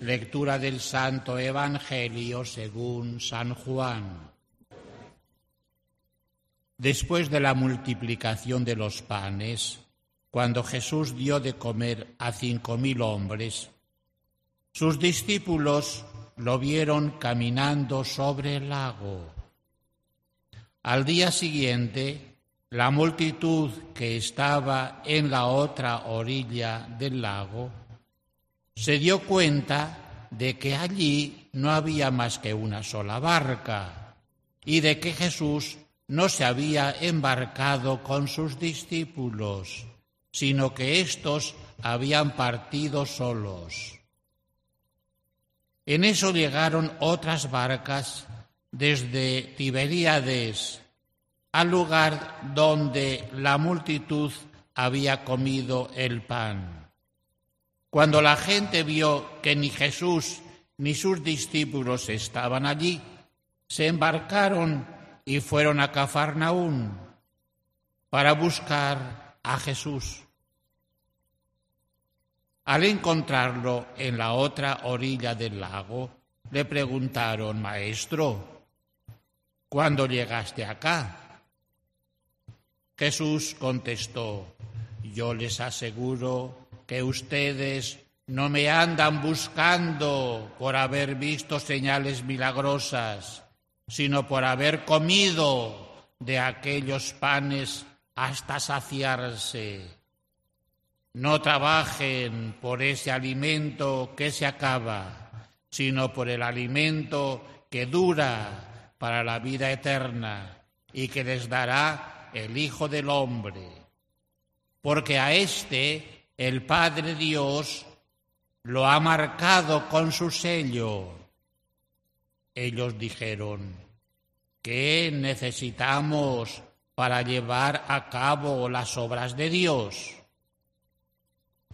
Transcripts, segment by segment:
Lectura del Santo Evangelio según San Juan. Después de la multiplicación de los panes, cuando Jesús dio de comer a cinco mil hombres, sus discípulos lo vieron caminando sobre el lago. Al día siguiente, la multitud que estaba en la otra orilla del lago se dio cuenta de que allí no había más que una sola barca y de que Jesús no se había embarcado con sus discípulos, sino que éstos habían partido solos. En eso llegaron otras barcas desde Tiberíades al lugar donde la multitud había comido el pan. Cuando la gente vio que ni Jesús ni sus discípulos estaban allí, se embarcaron y fueron a Cafarnaún para buscar a Jesús. Al encontrarlo en la otra orilla del lago, le preguntaron, Maestro, ¿cuándo llegaste acá? Jesús contestó, Yo les aseguro que ustedes no me andan buscando por haber visto señales milagrosas, sino por haber comido de aquellos panes hasta saciarse. No trabajen por ese alimento que se acaba, sino por el alimento que dura para la vida eterna y que les dará el Hijo del Hombre. Porque a éste el Padre Dios lo ha marcado con su sello. Ellos dijeron, ¿qué necesitamos para llevar a cabo las obras de Dios?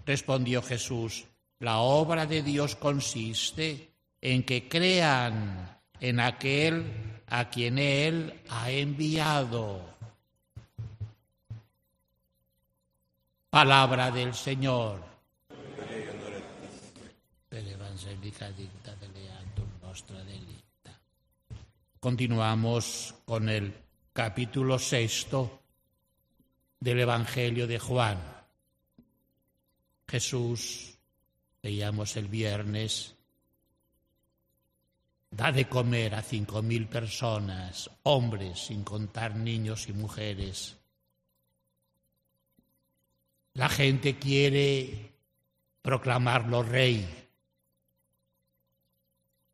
Respondió Jesús, la obra de Dios consiste en que crean en aquel a quien Él ha enviado. Palabra del Señor. Continuamos con el capítulo sexto del Evangelio de Juan. Jesús, veíamos el viernes, da de comer a cinco mil personas, hombres, sin contar niños y mujeres la gente quiere proclamarlo rey.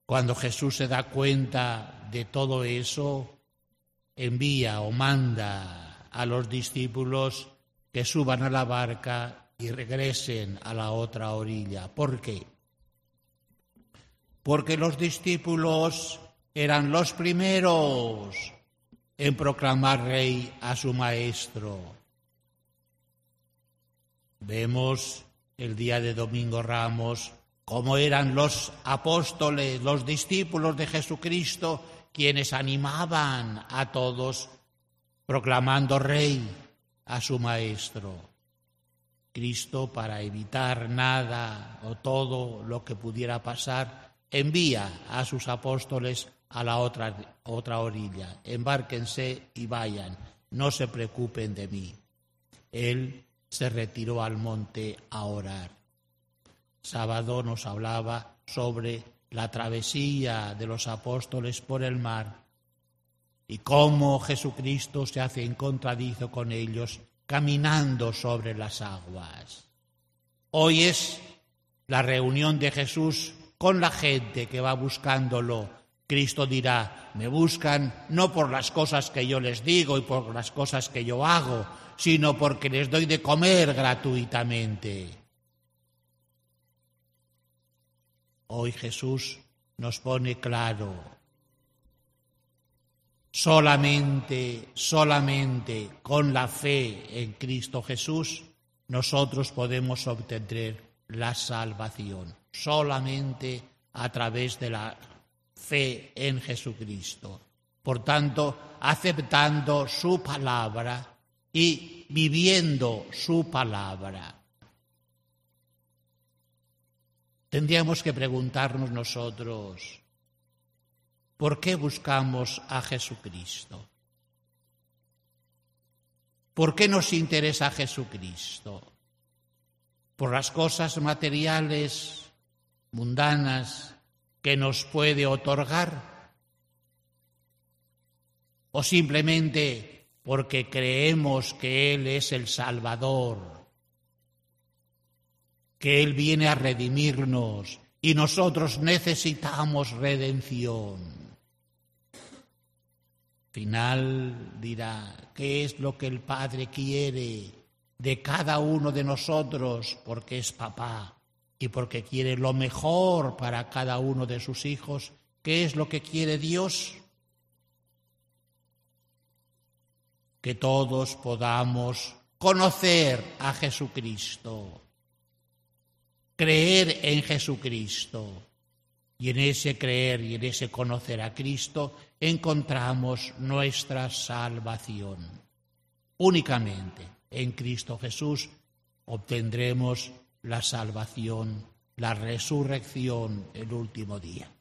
Cuando Jesús se da cuenta de todo eso, envía o manda a los discípulos que suban a la barca y regresen a la otra orilla. ¿Por qué? Porque los discípulos eran los primeros en proclamar rey a su maestro. Vemos el día de Domingo Ramos cómo eran los apóstoles, los discípulos de Jesucristo, quienes animaban a todos proclamando rey a su maestro. Cristo, para evitar nada o todo lo que pudiera pasar, envía a sus apóstoles a la otra, otra orilla. Embárquense y vayan, no se preocupen de mí. Él se retiró al monte a orar. Sábado nos hablaba sobre la travesía de los apóstoles por el mar y cómo Jesucristo se hace encontradizo con ellos caminando sobre las aguas. Hoy es la reunión de Jesús con la gente que va buscándolo. Cristo dirá, me buscan no por las cosas que yo les digo y por las cosas que yo hago, sino porque les doy de comer gratuitamente. Hoy Jesús nos pone claro, solamente, solamente con la fe en Cristo Jesús, nosotros podemos obtener la salvación, solamente a través de la fe en Jesucristo. Por tanto, aceptando su palabra y viviendo su palabra. Tendríamos que preguntarnos nosotros, ¿por qué buscamos a Jesucristo? ¿Por qué nos interesa Jesucristo? ¿Por las cosas materiales, mundanas, que nos puede otorgar? ¿O simplemente porque creemos que Él es el Salvador? que Él viene a redimirnos y nosotros necesitamos redención. Final dirá, ¿qué es lo que el Padre quiere de cada uno de nosotros? Porque es papá y porque quiere lo mejor para cada uno de sus hijos. ¿Qué es lo que quiere Dios? Que todos podamos conocer a Jesucristo creer en Jesucristo. Y en ese creer y en ese conocer a Cristo encontramos nuestra salvación. Únicamente en Cristo Jesús obtendremos la salvación, la resurrección el último día.